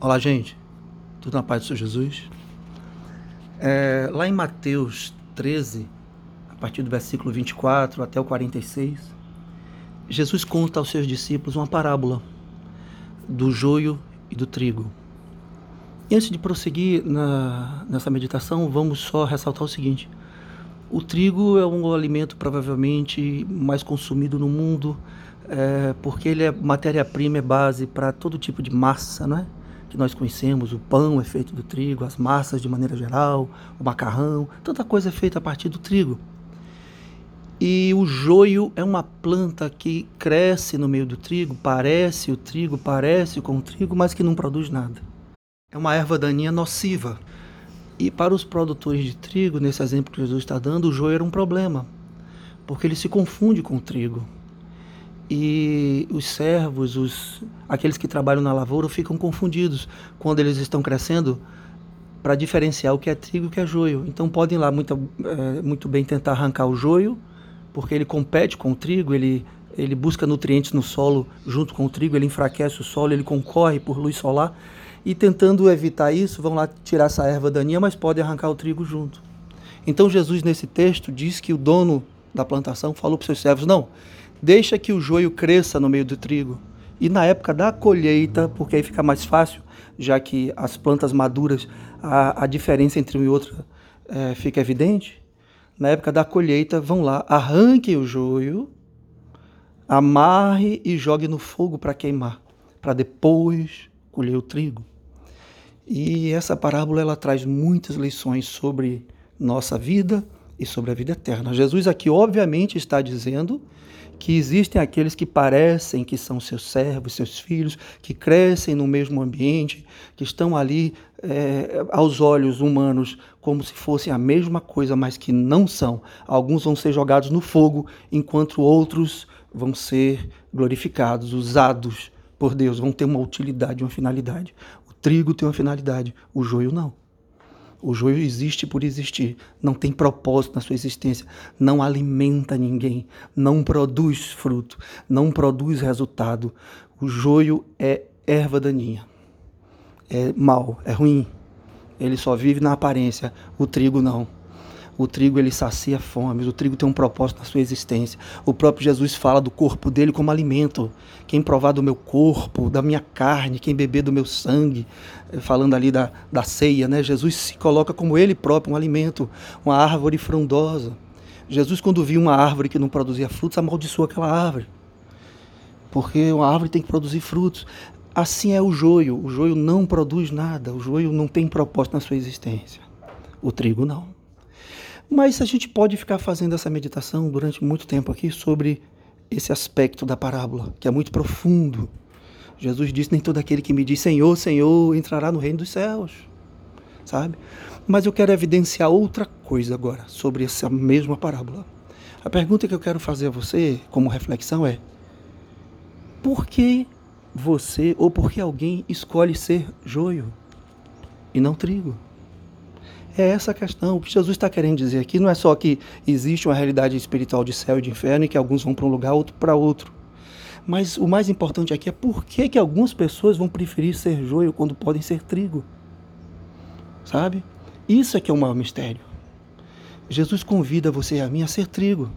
Olá, gente. Tudo na paz do Senhor Jesus? É, lá em Mateus 13, a partir do versículo 24 até o 46, Jesus conta aos seus discípulos uma parábola do joio e do trigo. E antes de prosseguir na, nessa meditação, vamos só ressaltar o seguinte: o trigo é um alimento provavelmente mais consumido no mundo, é, porque ele é matéria-prima, é base para todo tipo de massa, não é? Que nós conhecemos, o pão é feito do trigo, as massas de maneira geral, o macarrão, tanta coisa é feita a partir do trigo. E o joio é uma planta que cresce no meio do trigo, parece o trigo, parece com o trigo, mas que não produz nada. É uma erva daninha nociva. E para os produtores de trigo, nesse exemplo que Jesus está dando, o joio era um problema, porque ele se confunde com o trigo e os servos, os, aqueles que trabalham na lavoura, ficam confundidos quando eles estão crescendo para diferenciar o que é trigo e o que é joio. Então podem lá muito, é, muito bem tentar arrancar o joio, porque ele compete com o trigo, ele, ele busca nutrientes no solo junto com o trigo, ele enfraquece o solo, ele concorre por luz solar. E tentando evitar isso, vão lá tirar essa erva daninha, mas podem arrancar o trigo junto. Então Jesus, nesse texto, diz que o dono da plantação falou para os seus servos: não, Deixa que o joio cresça no meio do trigo. E na época da colheita, porque aí fica mais fácil, já que as plantas maduras, a, a diferença entre um e outro é, fica evidente. Na época da colheita, vão lá, arranque o joio, amarre e jogue no fogo para queimar, para depois colher o trigo. E essa parábola ela traz muitas lições sobre nossa vida e sobre a vida eterna. Jesus aqui obviamente está dizendo que existem aqueles que parecem que são seus servos, seus filhos, que crescem no mesmo ambiente, que estão ali é, aos olhos humanos como se fossem a mesma coisa, mas que não são. Alguns vão ser jogados no fogo, enquanto outros vão ser glorificados, usados por Deus, vão ter uma utilidade, uma finalidade. O trigo tem uma finalidade, o joio não. O joio existe por existir, não tem propósito na sua existência, não alimenta ninguém, não produz fruto, não produz resultado. O joio é erva daninha, é mal, é ruim. Ele só vive na aparência, o trigo não. O trigo ele sacia fome, o trigo tem um propósito na sua existência. O próprio Jesus fala do corpo dele como alimento. Quem provar do meu corpo, da minha carne, quem beber do meu sangue, eh, falando ali da, da ceia, né? Jesus se coloca como ele próprio um alimento, uma árvore frondosa. Jesus, quando viu uma árvore que não produzia frutos, amaldiçoou aquela árvore. Porque uma árvore tem que produzir frutos. Assim é o joio. O joio não produz nada. O joio não tem propósito na sua existência. O trigo não. Mas a gente pode ficar fazendo essa meditação durante muito tempo aqui sobre esse aspecto da parábola, que é muito profundo. Jesus disse: Nem todo aquele que me diz Senhor, Senhor entrará no reino dos céus. Sabe? Mas eu quero evidenciar outra coisa agora sobre essa mesma parábola. A pergunta que eu quero fazer a você, como reflexão, é: por que você ou por que alguém escolhe ser joio e não trigo? É essa a questão. O que Jesus está querendo dizer aqui não é só que existe uma realidade espiritual de céu e de inferno e que alguns vão para um lugar, outro para outro. Mas o mais importante aqui é por que, que algumas pessoas vão preferir ser joio quando podem ser trigo. Sabe? Isso é que é o maior mistério. Jesus convida você e a mim a ser trigo.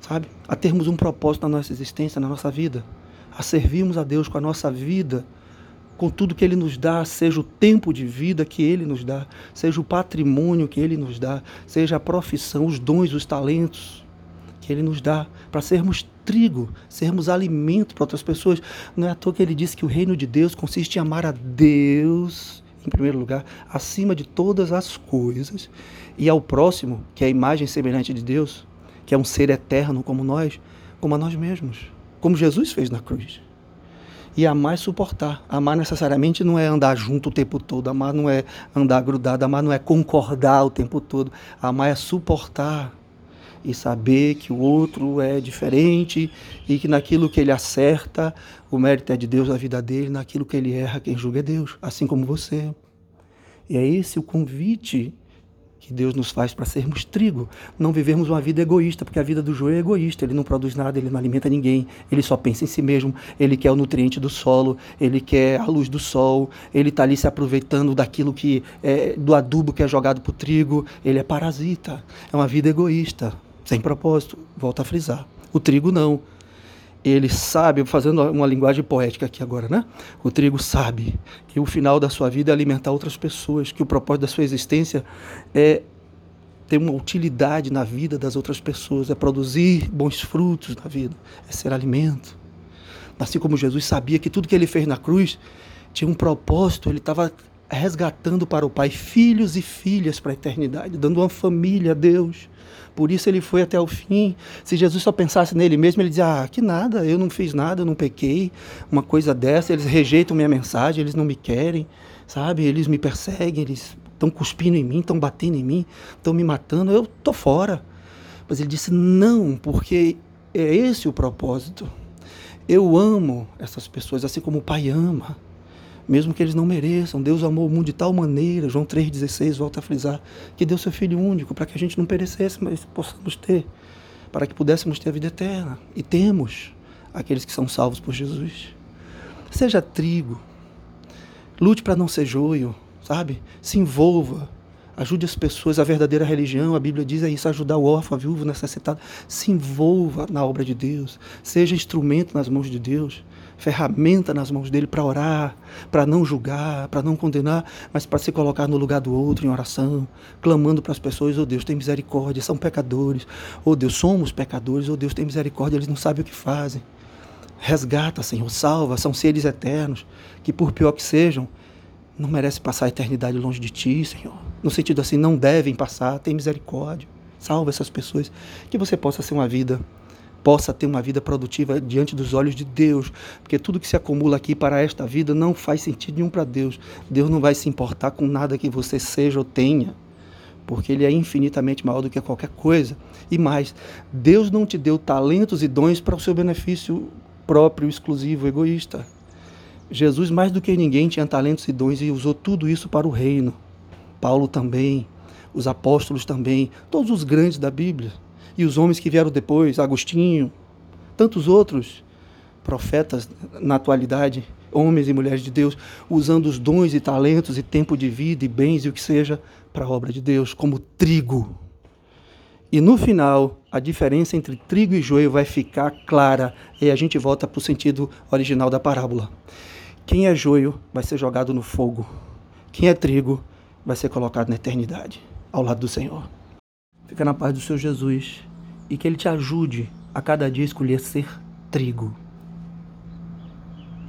Sabe? A termos um propósito na nossa existência, na nossa vida. A servirmos a Deus com a nossa vida com tudo que Ele nos dá, seja o tempo de vida que Ele nos dá, seja o patrimônio que Ele nos dá, seja a profissão, os dons, os talentos que Ele nos dá, para sermos trigo, sermos alimento para outras pessoas. Não é à toa que Ele disse que o reino de Deus consiste em amar a Deus, em primeiro lugar, acima de todas as coisas, e ao próximo, que é a imagem semelhante de Deus, que é um ser eterno como nós, como a nós mesmos, como Jesus fez na cruz e amar é suportar. Amar necessariamente não é andar junto o tempo todo, amar não é andar grudado, amar não é concordar o tempo todo. Amar é suportar e saber que o outro é diferente e que naquilo que ele acerta, o mérito é de Deus na vida dele, naquilo que ele erra, quem julga é Deus, assim como você. E é esse o convite que Deus nos faz para sermos trigo, não vivermos uma vida egoísta, porque a vida do joio é egoísta, ele não produz nada, ele não alimenta ninguém, ele só pensa em si mesmo, ele quer o nutriente do solo, ele quer a luz do sol, ele está ali se aproveitando daquilo que é, do adubo que é jogado para o trigo, ele é parasita, é uma vida egoísta, sem propósito, volta a frisar. O trigo não ele sabe, fazendo uma linguagem poética aqui agora, né? O trigo sabe que o final da sua vida é alimentar outras pessoas, que o propósito da sua existência é ter uma utilidade na vida das outras pessoas, é produzir bons frutos na vida, é ser alimento. Assim como Jesus sabia que tudo que ele fez na cruz tinha um propósito, ele estava resgatando para o Pai filhos e filhas para a eternidade, dando uma família a Deus por isso ele foi até o fim. Se Jesus só pensasse nele mesmo, ele dizia: Ah, que nada, eu não fiz nada, eu não pequei. Uma coisa dessa, eles rejeitam minha mensagem, eles não me querem, sabe? Eles me perseguem, eles estão cuspindo em mim, estão batendo em mim, estão me matando, eu tô fora. Mas ele disse: Não, porque é esse o propósito. Eu amo essas pessoas assim como o Pai ama mesmo que eles não mereçam. Deus amou o mundo de tal maneira, João 3,16 volta a frisar, que deu seu Filho único para que a gente não perecesse, mas possamos ter, para que pudéssemos ter a vida eterna. E temos aqueles que são salvos por Jesus. Seja trigo, lute para não ser joio, sabe? Se envolva, ajude as pessoas, a verdadeira religião, a Bíblia diz é isso, ajudar o órfão, a viúvo necessitado. Se envolva na obra de Deus, seja instrumento nas mãos de Deus ferramenta nas mãos dele para orar, para não julgar, para não condenar, mas para se colocar no lugar do outro em oração, clamando para as pessoas: oh Deus, tem misericórdia, são pecadores, oh Deus, somos pecadores, oh Deus, tem misericórdia, eles não sabem o que fazem. Resgata, Senhor, salva, são seres eternos, que por pior que sejam, não merecem passar a eternidade longe de Ti, Senhor. No sentido assim, não devem passar, tem misericórdia. Salva essas pessoas, que você possa ser uma vida possa ter uma vida produtiva diante dos olhos de Deus, porque tudo que se acumula aqui para esta vida não faz sentido nenhum para Deus. Deus não vai se importar com nada que você seja ou tenha, porque Ele é infinitamente maior do que qualquer coisa. E mais, Deus não te deu talentos e dons para o seu benefício próprio, exclusivo, egoísta. Jesus, mais do que ninguém, tinha talentos e dons e usou tudo isso para o reino. Paulo também, os apóstolos também, todos os grandes da Bíblia e os homens que vieram depois, Agostinho, tantos outros profetas na atualidade, homens e mulheres de Deus, usando os dons e talentos e tempo de vida e bens e o que seja para a obra de Deus, como trigo. E no final, a diferença entre trigo e joio vai ficar clara e a gente volta para o sentido original da parábola. Quem é joio vai ser jogado no fogo. Quem é trigo vai ser colocado na eternidade, ao lado do Senhor. Fica na paz do seu Jesus e que Ele te ajude a cada dia escolher ser trigo.